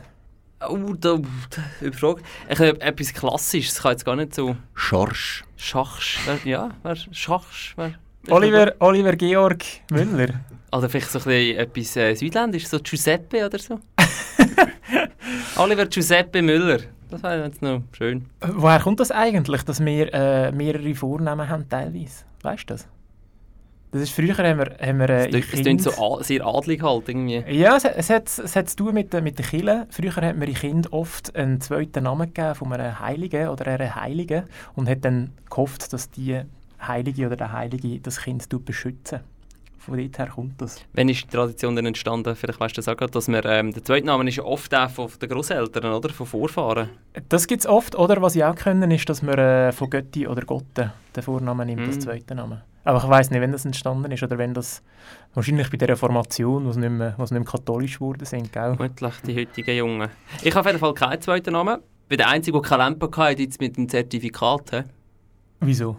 Oh, da, da überfragt. Ich habe etwas Klassisches, das kann jetzt gar nicht so... Schorsch. Schachsch. Ja, wer, Schachsch. Wer, Oliver, Oliver Georg Müller. Oder vielleicht so ein bisschen etwas äh, Südländisches, so Giuseppe oder so. Oliver Giuseppe Müller. Das wäre jetzt noch schön. Woher kommt das eigentlich, dass wir äh, mehrere Vornamen haben teilweise? Weißt du das? Das ist früher haben wir, haben wir äh, Es klingt- so sehr adlig halt irgendwie. Ja, es, es, hat, es hat zu tun mit, der- mit den Kirchen. Früher hat man den Kind oft einen zweiten Namen gegeben von einem Heiligen oder einer Heiligen und hat dann gehofft, dass die Heilige oder der Heilige das Kind beschützen. Von dort her kommt das. Wann ist die Tradition denn entstanden? Vielleicht weißt du das auch gerade, dass wir, ähm, der zweite Name ist ja oft der von den Großeltern, oder? Von Vorfahren. Das gibt es oft, oder? Was ich auch können, ist, dass man äh, von Götti oder Gotte den Vornamen nimmt, Mm. als zweiten Namen. Aber ich weiß nicht, wenn das entstanden ist oder wenn das wahrscheinlich bei der Reformation, wo sie nicht mehr, sie nicht mehr katholisch geworden sind, gell? Vermutlich die heutigen Jungen. Ich habe auf jeden Fall keinen zweiten Namen. Bin der Einzige, der keine Lampe hatte, jetzt mit dem Zertifikat. he. Wieso?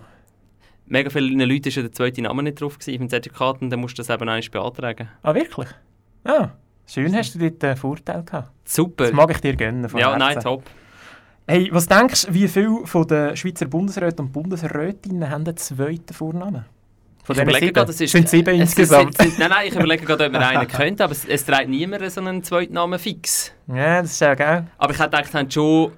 Mega vielen Leuten war ja der zweite Name nicht drauf gewesen, dem Zertifikat und dann musst du das eben einmal beantragen. Ah, wirklich? Ah, schön hast du dort einen Vorteil gehabt. Super. Das mag ich dir gönnen. von Ja, Herzen. nein, top. Hey, was denkst du, wie viele von den Schweizer Bundesräten und Bundesrätinnen haben einen zweiten Vornamen? Von Ich überlege gerade, es ist, sind sieben es insgesamt. Sind, sind, nein, nein, ich überlege gerade, ob man einen könnte, aber es, es trägt niemand so einen zweiten Namen fix. ja, das ist ja geil. Aber ich hätte gedacht, haben schon,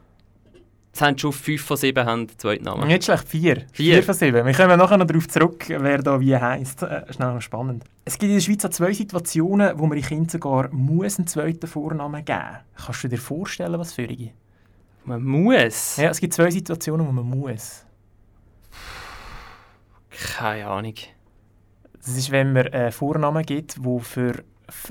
es haben schon fünf von sieben haben den zweiten Namen. Nicht schlecht, vier. Vier. von sieben. Wir kommen nachher noch darauf zurück, wer da wie heisst. Äh, ist noch spannend. Es gibt in der Schweiz auch zwei Situationen, wo man den Kindern sogar muss einen zweiten Vornamen geben muss. Kannst du dir vorstellen, was für eine? Man muss? Ja, es gibt zwei Situationen, wo man muss. Keine Ahnung. Das ist, wenn man einen Vornamen gibt, der für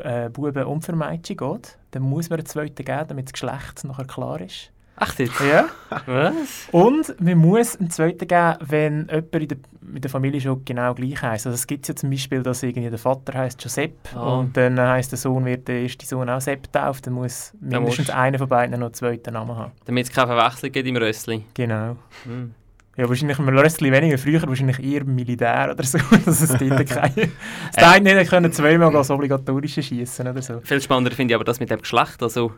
äh, Buben und für Mädchen geht, dann muss man einen zweiten geben, damit das Geschlecht nachher klar ist. Ach, jetzt? Ja. Was? Und man muss einen zweiten geben, wenn jemand in der, in der Familie schon genau gleich heisst. Also es gibt ja zum Beispiel, dass irgendwie der Vater heisst Giuseppe Ah. und dann heisst der Sohn, wird der erste Sohn auch Sepp tauft, dann muss Dann mindestens musst- einer von beiden noch einen zweiten Namen haben. Damit es keine Verwechslung gibt im Rössli. Genau. Hm. Ja, wahrscheinlich im Röstli weniger, früher wahrscheinlich eher im Militär oder so, dass es dort keine... Äh. Das eine nicht können zweimal das obligatorische schießen oder so. Viel spannender finde ich aber das mit dem Geschlecht. Also,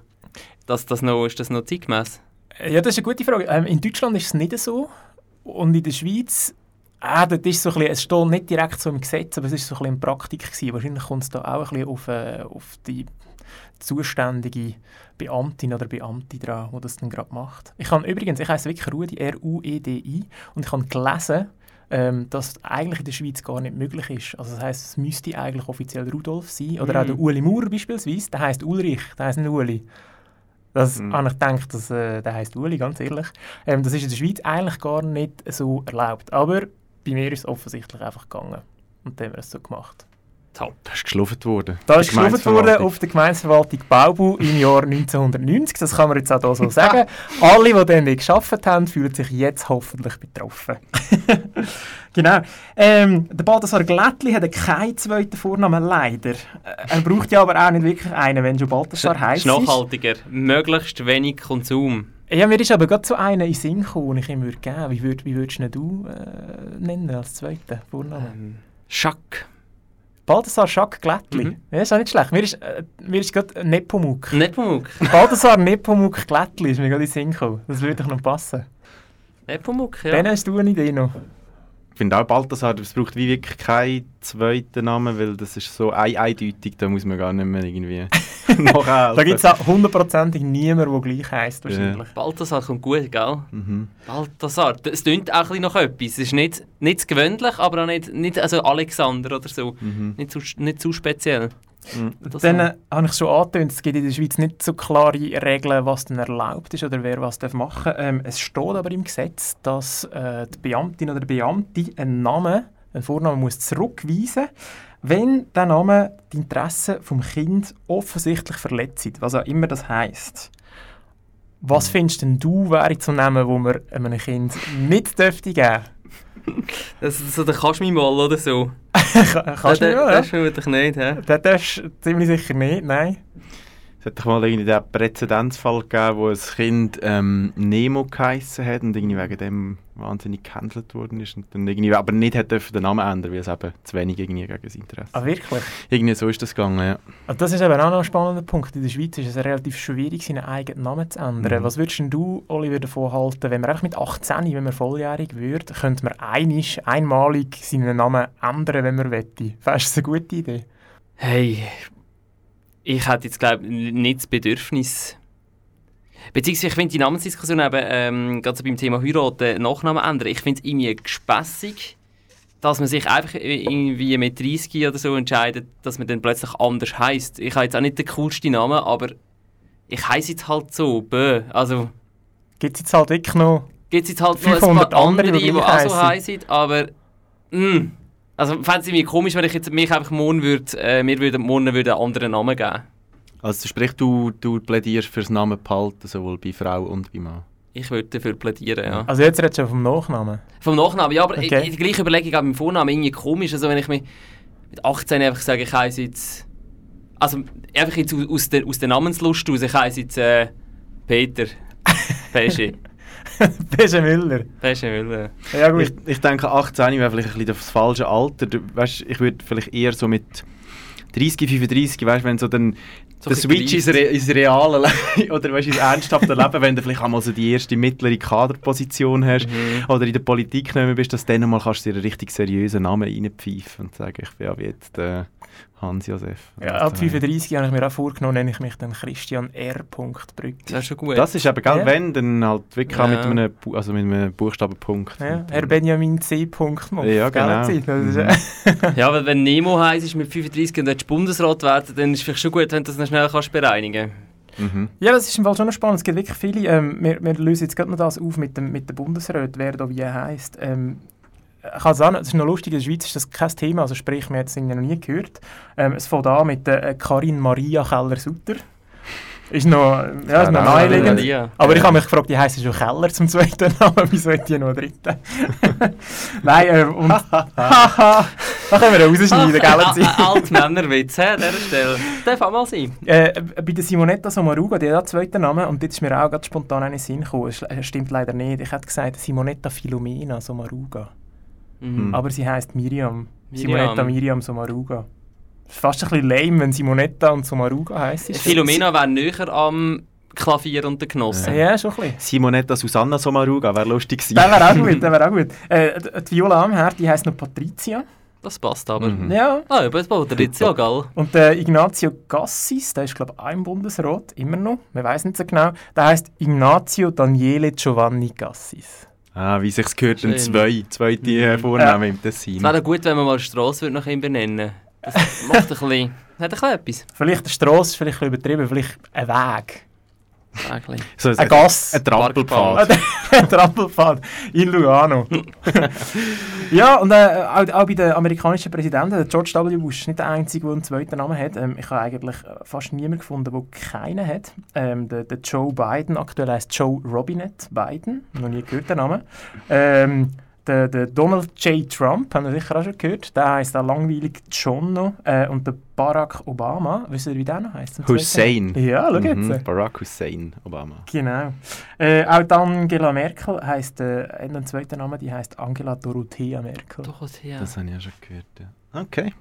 dass das noch, ist das noch zeitgemäß? Ja, das ist eine gute Frage. Ähm, in Deutschland ist es nicht so und in der Schweiz... Das ist so ein bisschen, es steht nicht direkt so im Gesetz, aber es ist so ein bisschen in Praktik gewesen. Wahrscheinlich kommt es da auch ein bisschen auf, äh, auf die zuständige Beamtin oder Beamte dran, die das dann gerade macht. Ich habe übrigens, ich heiße wirklich Rudi, R-U-E-D-I, und ich habe gelesen, ähm, dass es eigentlich in der Schweiz gar nicht möglich ist. Also das heisst, es müsste eigentlich offiziell Rudolf sein. Oder auch der Mhm. Uli Maurer beispielsweise, der heißt Ulrich, der heißt nicht Uli. Das Mhm. habe ich gedacht, dass, äh, der heißt Uli, ganz ehrlich. Ähm, das ist in der Schweiz eigentlich gar nicht so erlaubt. Aber bei mir ist es offensichtlich einfach gegangen. Und dann haben wir es so gemacht. Top. Da ist geschluft worden. Da ist geschluft worden auf der Gemeindeverwaltung Baubu im Jahr 1990. Das kann man jetzt auch hier so sagen. Alle, die dann nicht geschafft haben, fühlen sich jetzt hoffentlich betroffen. genau. Ähm, der Balthasar Glättli hat keinen zweiten Vornamen, leider. Äh, Er braucht ja aber auch nicht wirklich einen, wenn schon Balthasar heisst. nachhaltiger. Möglichst wenig Konsum. Ja, mir ist aber gerade so einer in Sinn gekommen, den ich ihm würde geben Wie, würd, wie würdest ihn du äh, nennen als zweiten Vornamen? Schack. Balthasar Schack Glättli. Mhm. Ja, ist auch nicht schlecht. Mir ist, äh, mir ist gerade Nepomuk. Nepomuk. Balthasar Nepomuk Glättli ist mir gerade in den Sinn gekommen. Das würde doch noch passen. Nepomuk, ja. Dann hast du eine Idee noch. Ich finde auch Balthasar, es braucht wie wirklich keinen zweiten Namen, weil das ist so ein eindeutig, da muss man gar nicht mehr irgendwie nachhelfen. Da gibt es auch hundertprozentig niemanden, der gleich heisst wahrscheinlich. Balthasar kommt gut, gell? Mhm. Balthasar. Es klingt auch ein nach etwas. Es ist nicht, nicht gewöhnlich, aber auch nicht, nicht also Alexander oder so. Mhm. Nicht, zu, nicht zu speziell. Das Dann äh, habe ich schon angetönt, es gibt in der Schweiz nicht so klare Regeln, was denn erlaubt ist oder wer was darf machen. Ähm, es steht aber im Gesetz, dass äh, die Beamtin oder der Beamte einen Namen, einen Vornamen muss zurückweisen wenn der Name die Interessen vom Kind offensichtlich verletzt, was auch immer das heisst. Was findest denn du, wäre ein Name, wo man einem Kind nicht dürfte geben Das ist so der Kaschmir-Moll oder so. Kannst du Den- nicht, Das ja? vermutlich nicht, hä? Den darfst du ziemlich sicher nicht, nein. Es hat doch mal irgendwie den Präzedenzfall gegeben, wo ein Kind ähm, Nemo geheissen hat und irgendwie wegen dem wahnsinnig gehandelt worden ist und dann irgendwie aber nicht hat dürfen den Namen ändern, weil es eben zu wenig irgendwie gegen sein Interesse. Ah, wirklich? Irgendwie so ist das gegangen, ja. Also das ist eben auch noch ein spannender Punkt. In der Schweiz ist es relativ schwierig, seinen eigenen Namen zu ändern. Mhm. Was würdest denn du, Oliver, davon halten, wenn man einfach mit 18, wenn man volljährig wird, könnte man einisch, einmalig seinen Namen ändern, wenn man wette? Fändest du das eine gute Idee? Hey, ich hätte jetzt glaube nicht das Bedürfnis. Beziehungsweise ich finde die Namensdiskussion eben, ähm, gerade so beim Thema Heiraten, Nachnamen ändern, ich finde es irgendwie gespässig, dass man sich einfach irgendwie mit 30 oder so entscheidet, dass man dann plötzlich anders heißt. Ich habe jetzt auch nicht den coolsten Namen, aber ich heiße jetzt halt so, bö. Also Gibt es jetzt halt wirklich noch... gibt es jetzt halt noch ein 500 paar andere, die die, auch so heißen, aber mh. Also fände es irgendwie komisch, wenn ich jetzt mich einfach morgen würde, äh, mir würde, morgen würde einen anderen Namen geben. Also sprich, du, du plädierst fürs Namen behalten, sowohl bei Frau und bei Mann. Ich würde dafür plädieren, ja. Also jetzt redest du schon vom Nachnamen. Vom Nachnamen, ja, aber Okay. okay. die gleiche Überlegung auch beim Vornamen irgendwie komisch. Also wenn ich mir mit 18 einfach sage, ich heiße jetzt... Also einfach jetzt aus- der, aus der Namenslust aus, ich heiße jetzt äh, Peter. Pesche. Pesche Müller. Pesche Müller. Ja gut. Ich, ich denke, 18 wäre vielleicht ein bisschen das falsche Alter. Du, weißt, ich würde vielleicht eher so mit 30, 35, weißt, wenn so dann So der Switch ins, Re ins reale Leben oder weißt, ins ernsthafte Leben, wenn du vielleicht einmal so die erste mittlere Kaderposition hast Mhm. oder in der Politik genommen bist, dass du dann mal kannst du dir einen richtig seriösen Namen reinpfeifen und sagen, ich bin ja wie jetzt der Hans-Josef. Ja, ab 35 habe ich mir auch vorgenommen, nenne ich mich dann Christian R. Brück. Das ist schon gut. Das ist eben, gell, Ja. wenn, dann halt wirklich auch mit Ja. einem, also mit einem Buchstabenpunkt. Ja, Herr Benjamin C. Punkt Ja, genau. Mhm. Ja, aber wenn Nemo heisst, ist mit 35 und willst Bundesrat werden, dann ist es vielleicht schon gut, wenn du das noch schnell kannst bereinigen Mhm. Ja, das ist im Fall schon noch spannend. Es gibt wirklich viele. Ähm, wir, wir lösen jetzt gerade noch das auf mit dem, mit dem Bundesrat, wer da wie heisst. Ähm, ich kann sagen, es ist noch lustig, in der Schweiz ist das kein Thema, also sprich, wir haben es noch nie gehört. Ähm, es fängt an mit der äh, Karin Maria Keller-Sutter. Ist noch, ja, ist noch naheliegend. Aber ich habe mich gefragt, die heisst schon Keller zum zweiten Namen, wieso hat die noch einen dritten? Nein, äh, und... Haha, da können wir rausschneiden, gell? Altmännerwitz, an dieser Stelle. Darf auch mal sein. Äh, bei der Simonetta Sommaruga, die hat auch einen zweiten Namen und jetzt ist mir auch ganz spontan in den Sinn gekommen. Es stimmt leider nicht. Ich hätte gesagt Simonetta Filomena Sommaruga. Mhm. Aber sie heißt Miriam. Miriam. Simonetta Miriam Sommaruga. Das ist fast ein bisschen lame, wenn Simonetta und Sommaruga heisst. Philomena wäre näher am Klavier und den Genossen. Ja, schon ein bisschen. Simonetta Susanna Sommaruga wäre lustig gewesen. Der wäre auch gut, der wäre auch gut. Äh, die- Viola Amherd, die heisst noch Patricia. Das passt aber. Mhm. Ja. Ah, aber das ja, gell? Und der Ignazio Gassis, der ist glaube ich auch im Bundesrat, immer noch, man weiß nicht so genau, der heißt Ignazio Daniele Giovanni Gassis. Ah, wie sich's gehört, ein Schön. zwei, zweite äh, Vornamen im Tessin. Es wäre gut, wenn man mal Strasse würde nach ihm benennen Das macht ein bisschen, hat ein bisschen etwas. Vielleicht eine Strasse, vielleicht ein bisschen übertrieben, vielleicht ein Weg. So, ein Gas. Ein Trampelpfad. ein Trampelpfad in Lugano. ja, und äh, auch, auch bei den amerikanischen Präsidenten, der George W. Bush nicht der Einzige, der einen zweiten Namen hat. Ähm, ich habe eigentlich äh, fast niemanden gefunden, der keinen hat. Ähm, der, der Joe Biden, aktuell heißt Joe Robinette Biden, noch nie gehört den Namen. Ähm, der, der Donald J. Trump, haben wir sicher auch schon gehört, der heißt auch langweilig John noch. Äh, und der Barack Obama, wisst ihr, wie der noch heißt? Hussein. Ja, schau jetzt. Mhm, Barack Hussein Obama. Genau. Äh, auch die Angela Merkel heisst, äh, einen zweiten Namen, die heißt Angela Dorothea Merkel. Dorothea. Das habe ich ja schon gehört. Ja. Okay.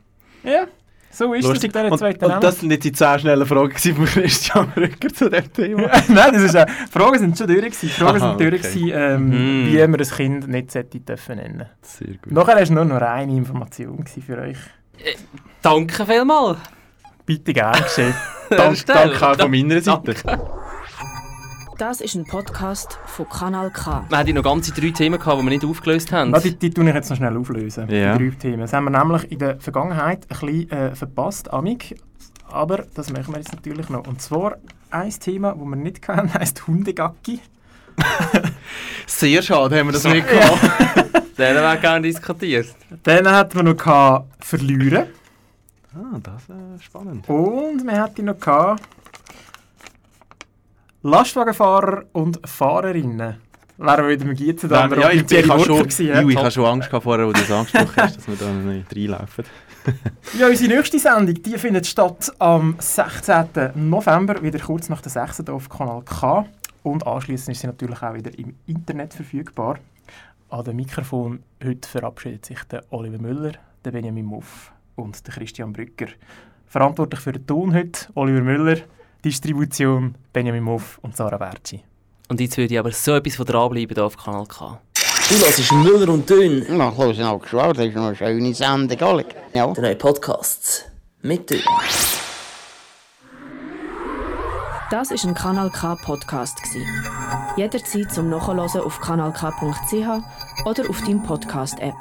Ja, so ist Lustig. das mit dieser und, zweiten und Namen. das sind jetzt die 10 schnellen Fragen von Christian Rücker zu dem Thema. Nein, das ist, äh, die Fragen sind schon durch. Gewesen. Fragen Aha, sind durch, okay. gewesen, ähm, Mhm. wie man ein Kind nicht sollte dürfen nennen Sehr gut. Nachher war nur noch eine Information für euch. Danke vielmals. Bitte gerne geschehen. Dank, danke auch von meiner Seite. Das ist ein Podcast von Kanal K. Wir hatten noch ganze drei Themen, gehabt, die wir nicht aufgelöst haben. Na, die, die tue ich jetzt noch schnell auflösen. Ja. Die drei Themen. Das haben wir nämlich in der Vergangenheit ein bisschen äh, verpasst, Amig. Aber das machen wir jetzt natürlich noch. Und zwar ein Thema, das wir nicht kennen, heisst Hundegacki. Sehr schade, haben wir das nicht gehabt. Den wäre gerne diskutiert. Dann hatten wir noch gehabt, Verlieren. Ah, das ist spannend. Und wir hatten noch gehabt, Lastwagenfahrer und Fahrerinnen. Wären wir wieder mit Gießen da. ja, ich, ich, habe schon, gewesen, Ju, ich ja. habe schon Angst gehabt vorher, wo du das angesprochen hast, dass wir da nicht reinlaufen. Ja, unsere nächste Sendung die findet statt am 16. November, wieder kurz nach der 6. hier auf Kanal K. Und anschließend ist sie natürlich auch wieder im Internet verfügbar. An dem Mikrofon heute verabschiedet sich der Oliver Müller, der Benjamin Muff und der Christian Brücker. Verantwortlich für den Ton heute Oliver Müller, Distribution Benjamin Muff und Sarah Bertschi. Und jetzt würde ich aber so etwas von dranbleiben hier auf Kanal K. Du hörst Müller und Dünn. Na, hören auch geschwau, das ist noch eine schöne Sendung, alle. Ja. Drei Podcasts. Mit Dünn. Das ist ein Kanal K Podcast gsi. Jederzeit zum Nachhören auf kanalk.ch oder auf deinem Podcast App.